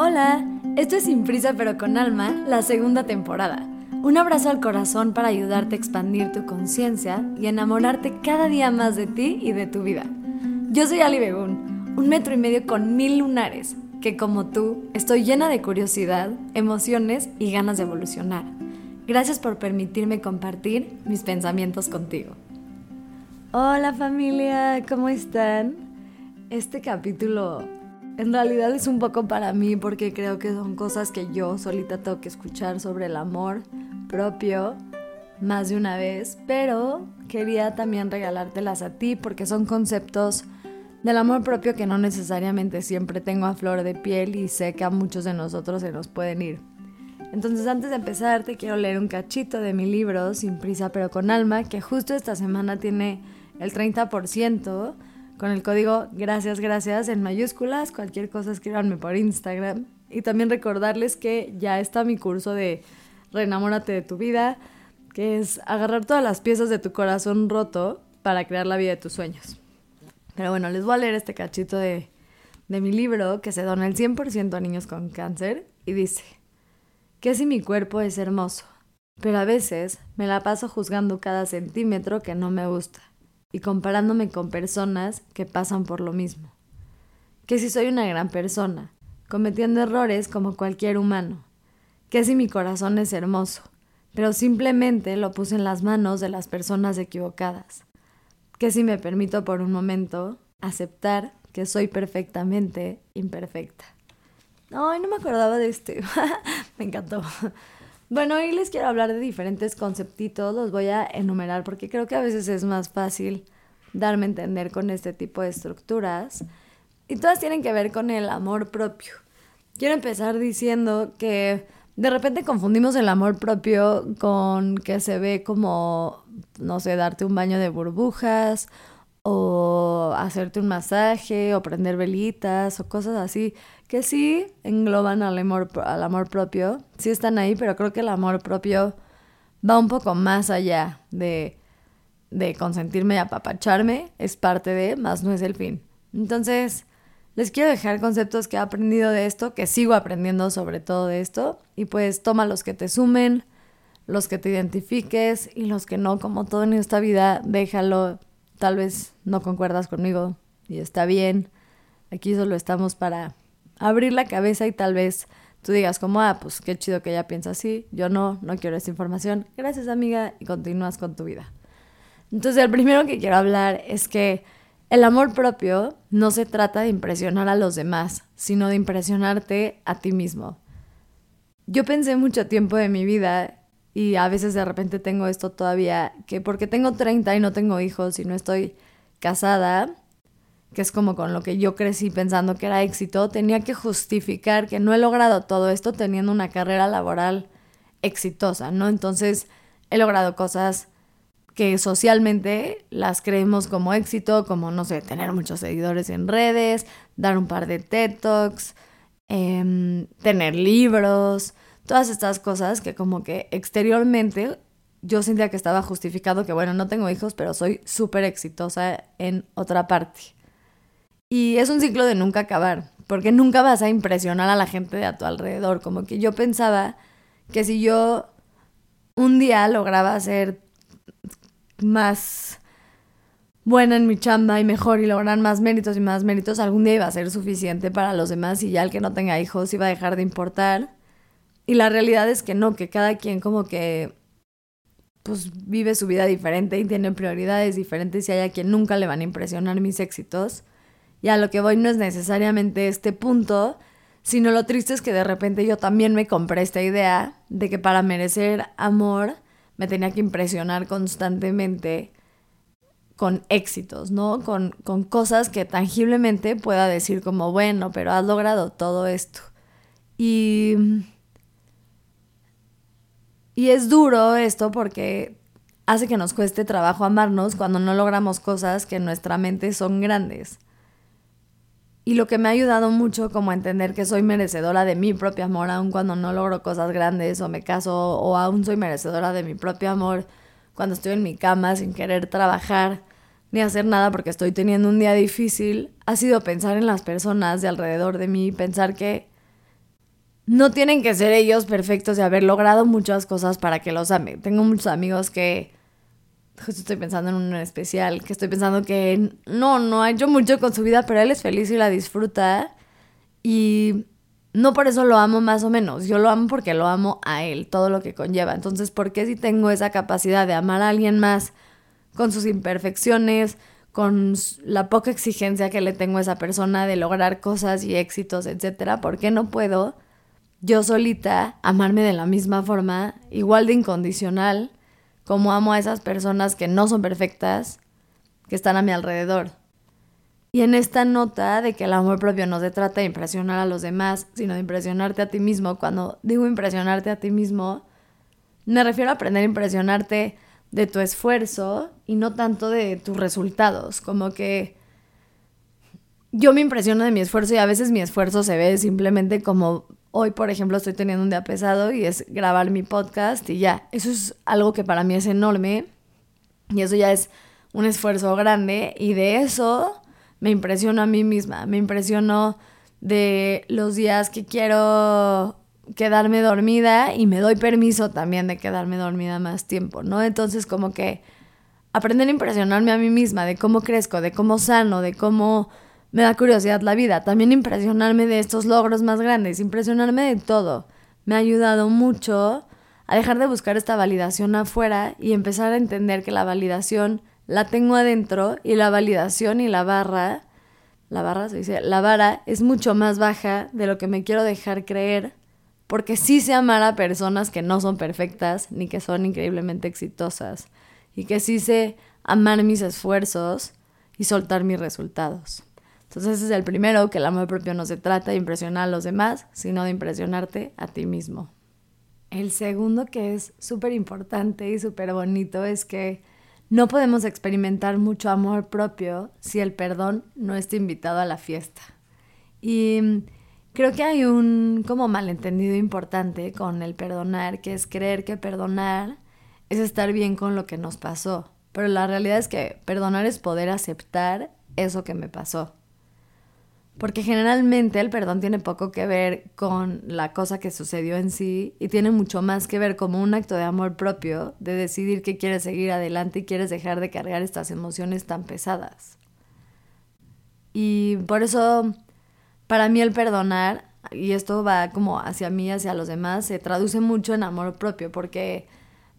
Hola, esto es Sin Prisa pero con Alma, la segunda temporada. Un abrazo al corazón para ayudarte a expandir tu conciencia y enamorarte cada día más de ti y de tu vida. Yo soy Ali Begun, un metro y medio con mil lunares, que como tú estoy llena de curiosidad, emociones y ganas de evolucionar. Gracias por permitirme compartir mis pensamientos contigo. Hola familia, ¿cómo están? Este capítulo en realidad es un poco para mí porque creo que son cosas que yo solita tengo que escuchar sobre el amor propio más de una vez, pero quería también regalártelas a ti porque son conceptos del amor propio que no necesariamente siempre tengo a flor de piel y sé que a muchos de nosotros se nos pueden ir. Entonces antes de empezar te quiero leer un cachito de mi libro Sin prisa pero con alma que justo esta semana tiene el 30% con el código gracias, gracias en mayúsculas. Cualquier cosa escríbanme por Instagram. Y también recordarles que ya está mi curso de Reenamórate de tu vida, que es agarrar todas las piezas de tu corazón roto para crear la vida de tus sueños. Pero bueno, les voy a leer este cachito de, de mi libro que se dona el 100% a niños con cáncer y dice, que si mi cuerpo es hermoso, pero a veces me la paso juzgando cada centímetro que no me gusta y comparándome con personas que pasan por lo mismo. Que si soy una gran persona, cometiendo errores como cualquier humano. Que si mi corazón es hermoso, pero simplemente lo puse en las manos de las personas equivocadas. Que si me permito por un momento aceptar que soy perfectamente imperfecta. Ay, no me acordaba de este. me encantó. Bueno, hoy les quiero hablar de diferentes conceptitos, los voy a enumerar porque creo que a veces es más fácil darme a entender con este tipo de estructuras y todas tienen que ver con el amor propio. Quiero empezar diciendo que de repente confundimos el amor propio con que se ve como, no sé, darte un baño de burbujas o hacerte un masaje o prender velitas o cosas así que sí engloban al amor, al amor propio, sí están ahí, pero creo que el amor propio va un poco más allá de, de consentirme y apapacharme, es parte de, más no es el fin. Entonces, les quiero dejar conceptos que he aprendido de esto, que sigo aprendiendo sobre todo de esto, y pues toma los que te sumen, los que te identifiques y los que no, como todo en esta vida, déjalo, tal vez no concuerdas conmigo y está bien, aquí solo estamos para abrir la cabeza y tal vez tú digas como, ah, pues qué chido que ella piensa así, yo no, no quiero esa información, gracias amiga y continúas con tu vida. Entonces el primero que quiero hablar es que el amor propio no se trata de impresionar a los demás, sino de impresionarte a ti mismo. Yo pensé mucho tiempo de mi vida y a veces de repente tengo esto todavía, que porque tengo 30 y no tengo hijos y no estoy casada, que es como con lo que yo crecí pensando que era éxito, tenía que justificar que no he logrado todo esto teniendo una carrera laboral exitosa, ¿no? Entonces he logrado cosas que socialmente las creemos como éxito, como, no sé, tener muchos seguidores en redes, dar un par de TED Talks, em, tener libros, todas estas cosas que como que exteriormente yo sentía que estaba justificado que, bueno, no tengo hijos, pero soy súper exitosa en otra parte. Y es un ciclo de nunca acabar, porque nunca vas a impresionar a la gente de a tu alrededor. Como que yo pensaba que si yo un día lograba ser más buena en mi chamba y mejor y lograr más méritos y más méritos, algún día iba a ser suficiente para los demás y ya el que no tenga hijos iba a dejar de importar. Y la realidad es que no, que cada quien como que pues vive su vida diferente y tiene prioridades diferentes y hay a quien nunca le van a impresionar mis éxitos. Y a lo que voy no es necesariamente este punto, sino lo triste es que de repente yo también me compré esta idea de que para merecer amor me tenía que impresionar constantemente con éxitos, ¿no? Con, con cosas que tangiblemente pueda decir como, bueno, pero has logrado todo esto. Y, y es duro esto porque hace que nos cueste trabajo amarnos cuando no logramos cosas que en nuestra mente son grandes. Y lo que me ha ayudado mucho como a entender que soy merecedora de mi propio amor, aun cuando no logro cosas grandes o me caso, o aún soy merecedora de mi propio amor cuando estoy en mi cama sin querer trabajar ni hacer nada porque estoy teniendo un día difícil, ha sido pensar en las personas de alrededor de mí, pensar que no tienen que ser ellos perfectos y haber logrado muchas cosas para que los amen. Tengo muchos amigos que justo estoy pensando en un especial, que estoy pensando que no, no ha hecho mucho con su vida, pero él es feliz y la disfruta. Y no por eso lo amo más o menos, yo lo amo porque lo amo a él, todo lo que conlleva. Entonces, ¿por qué si tengo esa capacidad de amar a alguien más con sus imperfecciones, con la poca exigencia que le tengo a esa persona de lograr cosas y éxitos, etcétera? ¿Por qué no puedo yo solita amarme de la misma forma, igual de incondicional, como amo a esas personas que no son perfectas, que están a mi alrededor? Y en esta nota de que el amor propio no se trata de impresionar a los demás, sino de impresionarte a ti mismo, cuando digo impresionarte a ti mismo, me refiero a aprender a impresionarte de tu esfuerzo y no tanto de tus resultados. Como que yo me impresiono de mi esfuerzo y a veces mi esfuerzo se ve simplemente como hoy, por ejemplo, estoy teniendo un día pesado y es grabar mi podcast y ya. Eso es algo que para mí es enorme y eso ya es un esfuerzo grande y de eso me impresiono a mí misma, me impresiono de los días que quiero quedarme dormida y me doy permiso también de quedarme dormida más tiempo, ¿no? Entonces como que aprender a impresionarme a mí misma de cómo crezco, de cómo sano, de cómo me da curiosidad la vida, también impresionarme de estos logros más grandes, impresionarme de todo, me ha ayudado mucho a dejar de buscar esta validación afuera y empezar a entender que la validación la tengo adentro y la validación y la barra, la barra se dice, la vara es mucho más baja de lo que me quiero dejar creer, porque sí sé amar a personas que no son perfectas ni que son increíblemente exitosas, y que sí sé amar mis esfuerzos y soltar mis resultados. Entonces ese es el primero, que el amor propio no se trata de impresionar a los demás, sino de impresionarte a ti mismo. El segundo que es súper importante y súper bonito es que no podemos experimentar mucho amor propio si el perdón no está invitado a la fiesta. Y creo que hay un como malentendido importante con el perdonar, que es creer que perdonar es estar bien con lo que nos pasó. Pero la realidad es que perdonar es poder aceptar eso que me pasó. Porque generalmente el perdón tiene poco que ver con la cosa que sucedió en sí y tiene mucho más que ver como un acto de amor propio, de decidir que quieres seguir adelante y quieres dejar de cargar estas emociones tan pesadas. Y por eso, para mí el perdonar, y esto va como hacia mí, hacia los demás, se traduce mucho en amor propio, porque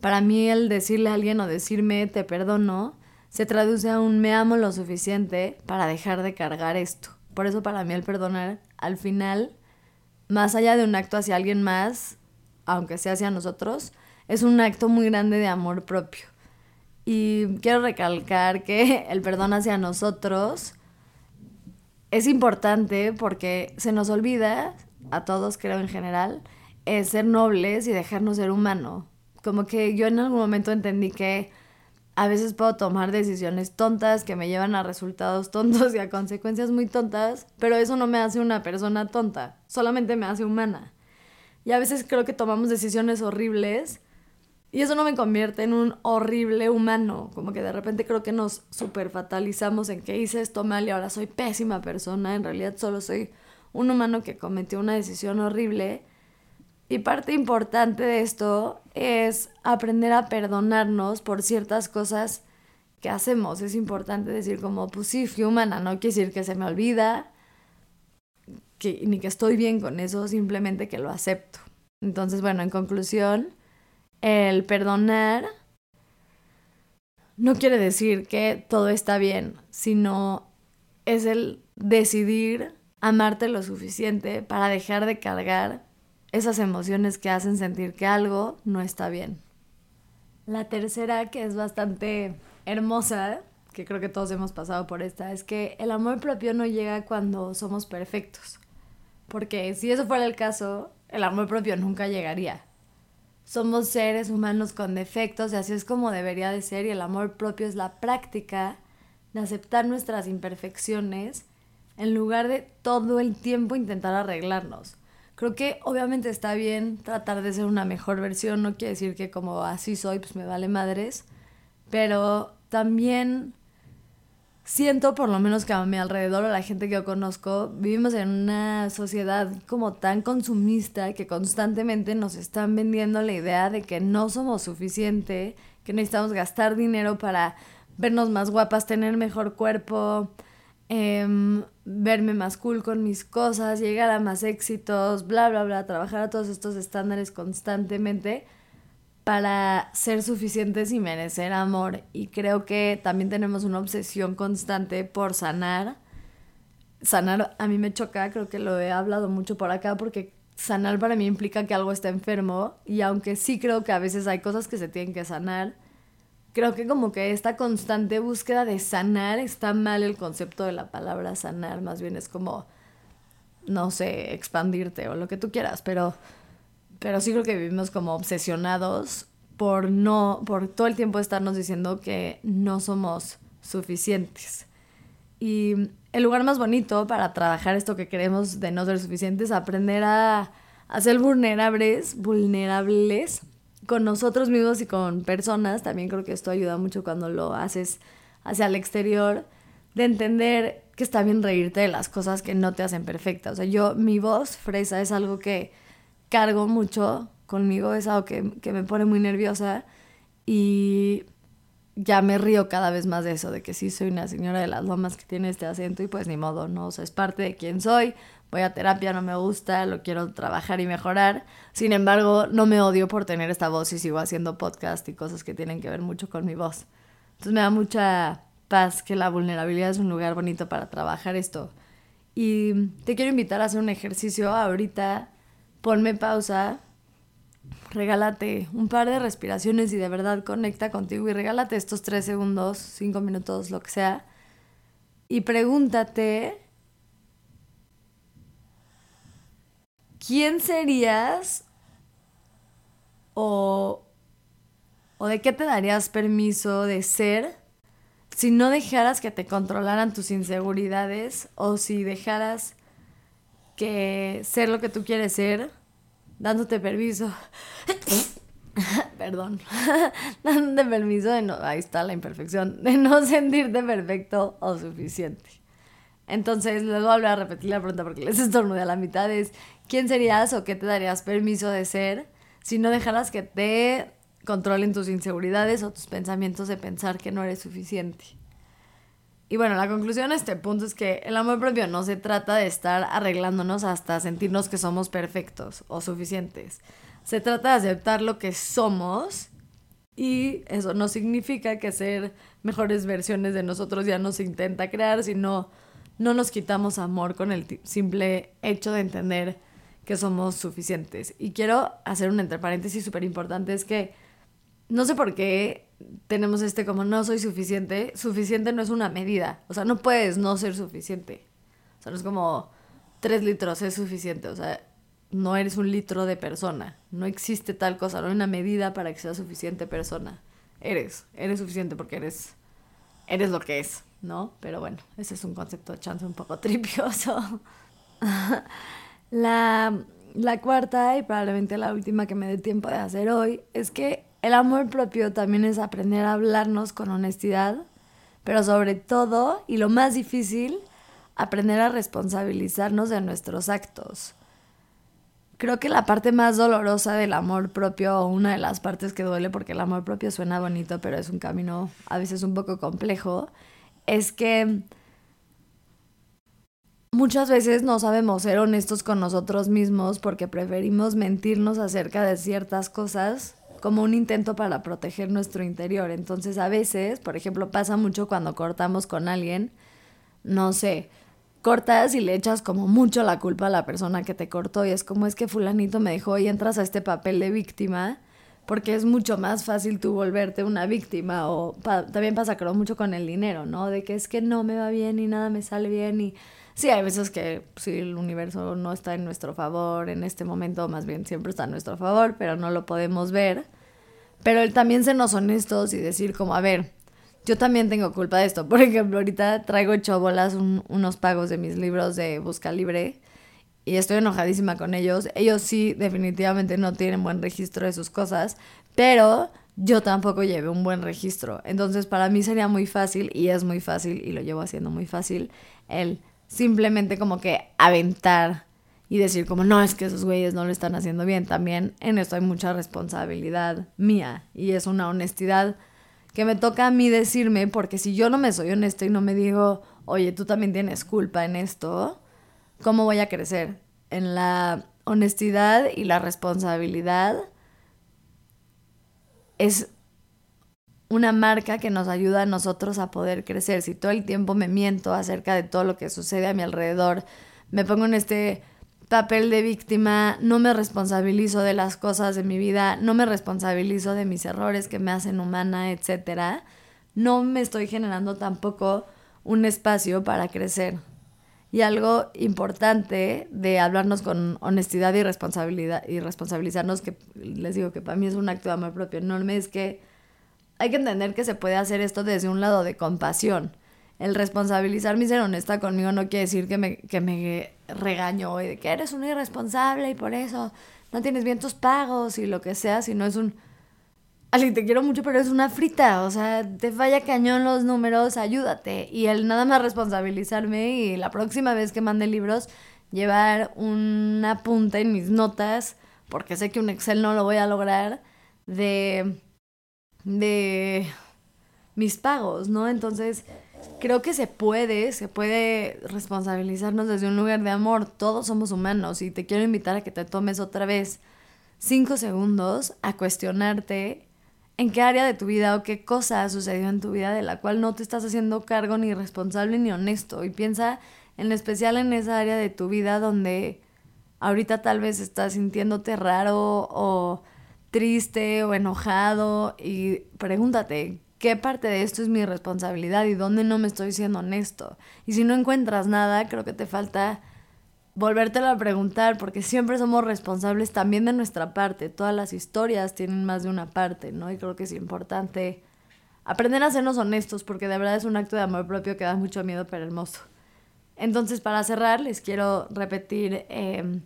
para mí el decirle a alguien o decirme te perdono, se traduce a un me amo lo suficiente para dejar de cargar esto. Por eso para mí el perdonar, al final, más allá de un acto hacia alguien más, aunque sea hacia nosotros, es un acto muy grande de amor propio. Y quiero recalcar que el perdón hacia nosotros es importante porque se nos olvida, a todos creo en general, ser nobles y dejarnos ser humano. Como que yo en algún momento entendí que a veces puedo tomar decisiones tontas que me llevan a resultados tontos y a consecuencias muy tontas, pero eso no me hace una persona tonta, solamente me hace humana. Y a veces creo que tomamos decisiones horribles y eso no me convierte en un horrible humano, como que de repente creo que nos super fatalizamos en que hice esto mal y ahora soy pésima persona, en realidad solo soy un humano que cometió una decisión horrible y parte importante de esto es aprender a perdonarnos por ciertas cosas que hacemos. Es importante decir como, pues sí, fui humana, no quiere decir que se me olvida, que, ni que estoy bien con eso, simplemente que lo acepto. Entonces, bueno, en conclusión, el perdonar no quiere decir que todo está bien, sino es el decidir amarte lo suficiente para dejar de cargar esas emociones que hacen sentir que algo no está bien. La tercera, que es bastante hermosa, que creo que todos hemos pasado por esta, es que el amor propio no llega cuando somos perfectos. Porque si eso fuera el caso, el amor propio nunca llegaría. Somos seres humanos con defectos y así es como debería de ser y el amor propio es la práctica de aceptar nuestras imperfecciones en lugar de todo el tiempo intentar arreglarnos. Creo que obviamente está bien tratar de ser una mejor versión, no quiere decir que como así soy, pues me vale madres, pero también siento por lo menos que a mi alrededor, a la gente que yo conozco, vivimos en una sociedad como tan consumista que constantemente nos están vendiendo la idea de que no somos suficiente, que necesitamos gastar dinero para vernos más guapas, tener mejor cuerpo, em, verme más cool con mis cosas, llegar a más éxitos, bla, bla, bla, trabajar a todos estos estándares constantemente para ser suficientes y merecer amor. Y creo que también tenemos una obsesión constante por sanar. Sanar a mí me choca, creo que lo he hablado mucho por acá porque sanar para mí implica que algo está enfermo y aunque sí creo que a veces hay cosas que se tienen que sanar, creo que como que esta constante búsqueda de sanar está mal el concepto de la palabra sanar, más bien es como, no sé, expandirte o lo que tú quieras, pero pero sí creo que vivimos como obsesionados por no, por todo el tiempo estarnos diciendo que no somos suficientes. Y el lugar más bonito para trabajar esto que queremos de no ser suficientes es aprender a, a ser vulnerables, vulnerables con nosotros mismos y con personas. También creo que esto ayuda mucho cuando lo haces hacia el exterior, de entender que está bien reírte de las cosas que no te hacen perfecta. O sea, yo, mi voz fresa es algo que cargo mucho conmigo, es algo que, me pone muy nerviosa y ya me río cada vez más de eso, de que sí soy una señora de las lomas que tiene este acento y pues ni modo, ¿no? O sea, es parte de quién soy, voy a terapia, no me gusta, lo quiero trabajar y mejorar. Sin embargo, no me odio por tener esta voz y sigo haciendo podcast y cosas que tienen que ver mucho con mi voz. Entonces me da mucha paz que la vulnerabilidad es un lugar bonito para trabajar esto. Y te quiero invitar a hacer un ejercicio ahorita ponme pausa, regálate un par de respiraciones y de verdad conecta contigo y regálate estos tres segundos, cinco minutos, lo que sea, y pregúntate, ¿quién serías o, o de qué te darías permiso de ser si no dejaras que te controlaran tus inseguridades o si dejaras que ser lo que tú quieres ser, dándote permiso. Perdón, dándote permiso de no, ahí está la imperfección, de no sentirte perfecto o suficiente. Entonces, les voy a volver a repetir la pregunta porque les estornudé a la mitad. Es, ¿quién serías o qué te darías permiso de ser si no dejaras que te controlen tus inseguridades o tus pensamientos de pensar que no eres suficiente? Y bueno, la conclusión de este punto es que el amor propio no se trata de estar arreglándonos hasta sentirnos que somos perfectos o suficientes. Se trata de aceptar lo que somos y eso no significa que ser mejores versiones de nosotros ya no se intenta crear, sino no nos quitamos amor con el simple hecho de entender que somos suficientes. Y quiero hacer un entre paréntesis súper importante, es que no sé por qué tenemos este como no soy suficiente. Suficiente no es una medida. O sea, no puedes no ser suficiente. O sea, no es como tres litros es suficiente. O sea, no eres un litro de persona. No existe tal cosa. No hay una medida para que seas suficiente persona. Eres. Eres suficiente porque eres. Eres lo que es, ¿no? Pero bueno, ese es un concepto de chance un poco tripioso. la, la cuarta y probablemente la última que me dé tiempo de hacer hoy es que el amor propio también es aprender a hablarnos con honestidad, pero sobre todo, y lo más difícil, aprender a responsabilizarnos de nuestros actos. Creo que la parte más dolorosa del amor propio, o una de las partes que duele porque el amor propio suena bonito, pero es un camino a veces un poco complejo, es que muchas veces no sabemos ser honestos con nosotros mismos porque preferimos mentirnos acerca de ciertas cosas como un intento para proteger nuestro interior. Entonces a veces, por ejemplo, pasa mucho cuando cortamos con alguien, no sé, cortas y le echas como mucho la culpa a la persona que te cortó y es como es que fulanito me dejó y entras a este papel de víctima porque es mucho más fácil tú volverte una víctima o también pasa creo mucho con el dinero, ¿no? De que es que no me va bien y nada me sale bien y sí, hay veces que si el universo no está en nuestro favor en este momento, más bien siempre está a nuestro favor, pero no lo podemos ver. Pero él también nos honestos y decir como, a ver, yo también tengo culpa de esto. Por ejemplo, ahorita traigo hecho unos pagos de mis libros de Busca Libre y estoy enojadísima con ellos. Ellos sí definitivamente no tienen buen registro de sus cosas, pero yo tampoco llevé un buen registro. Entonces para mí sería muy fácil, y es muy fácil, y lo llevo haciendo muy fácil, el simplemente como que aventar y decir como, no, es que esos güeyes no lo están haciendo bien. También en esto hay mucha responsabilidad mía y es una honestidad que me toca a mí decirme, porque si yo no me soy honesto y no me digo, oye, tú también tienes culpa en esto, ¿cómo voy a crecer? En la honestidad y la responsabilidad es una marca que nos ayuda a nosotros a poder crecer. Si todo el tiempo me miento acerca de todo lo que sucede a mi alrededor, me pongo en este papel de víctima, no me responsabilizo de las cosas de mi vida, no me responsabilizo de mis errores que me hacen humana, etc. No me estoy generando tampoco un espacio para crecer. Y algo importante de hablarnos con honestidad y responsabilidad y responsabilizarnos, que les digo que para mí es un acto de amor propio enorme, es que hay que entender que se puede hacer esto desde un lado de compasión. El responsabilizarme y ser honesta conmigo no quiere decir que me, que me y de que eres un irresponsable y por eso no tienes bien tus pagos y lo que sea, sino es un... Ali, te quiero mucho, pero es una frita, o sea, te falla cañón los números, ayúdate. Y el nada más responsabilizarme y la próxima vez que mande libros, llevar una punta en mis notas, porque sé que un Excel no lo voy a lograr, de de mis pagos, ¿no? Entonces, creo que se puede, se puede responsabilizarnos desde un lugar de amor. Todos somos humanos y te quiero invitar a que te tomes otra vez cinco segundos a cuestionarte en qué área de tu vida o qué cosa ha sucedido en tu vida de la cual no te estás haciendo cargo ni responsable ni honesto. Y piensa en especial en esa área de tu vida donde ahorita tal vez estás sintiéndote raro o triste o enojado y pregúntate, ¿qué parte de esto es mi responsabilidad y dónde no me estoy siendo honesto? Y si no encuentras nada, creo que te falta volvértelo a preguntar, porque siempre somos responsables también de nuestra parte. Todas las historias tienen más de una parte, ¿no? Y creo que es importante aprender a sernos honestos, porque de verdad es un acto de amor propio que da mucho miedo, pero hermoso. Entonces, para cerrar, les quiero repetir em,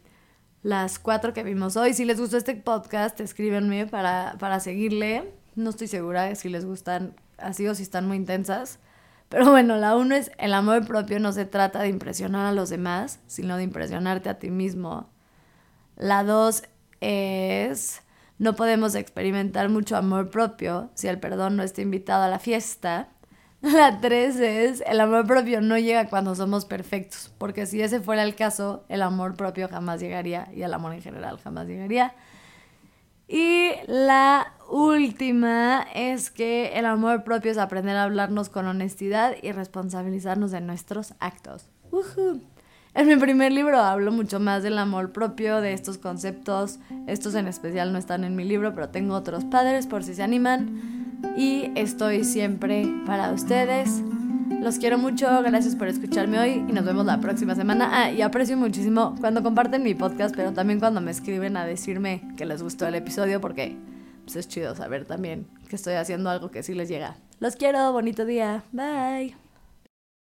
las cuatro que vimos hoy. Si les gustó este podcast, escríbenme para, para seguirle. No estoy segura si les gustan así o si están muy intensas. Pero bueno, la uno es el amor propio no se trata de impresionar a los demás, sino de impresionarte a ti mismo. La dos es no podemos experimentar mucho amor propio si el perdón no está invitado a la fiesta. La tres es, el amor propio no llega cuando somos perfectos, porque si ese fuera el caso, el amor propio jamás llegaría y el amor en general jamás llegaría. Y la última es que el amor propio es aprender a hablarnos con honestidad y responsabilizarnos de nuestros actos. En mi primer libro hablo mucho más del amor propio, de estos conceptos. Estos en especial no están en mi libro, pero tengo otros padres por si se animan y estoy siempre para ustedes. Los quiero mucho, gracias por escucharme hoy y nos vemos la próxima semana. Ah, y aprecio muchísimo cuando comparten mi podcast, pero también cuando me escriben a decirme que les gustó el episodio, porque pues, es chido saber también que estoy haciendo algo que sí les llega. Los quiero, bonito día, bye.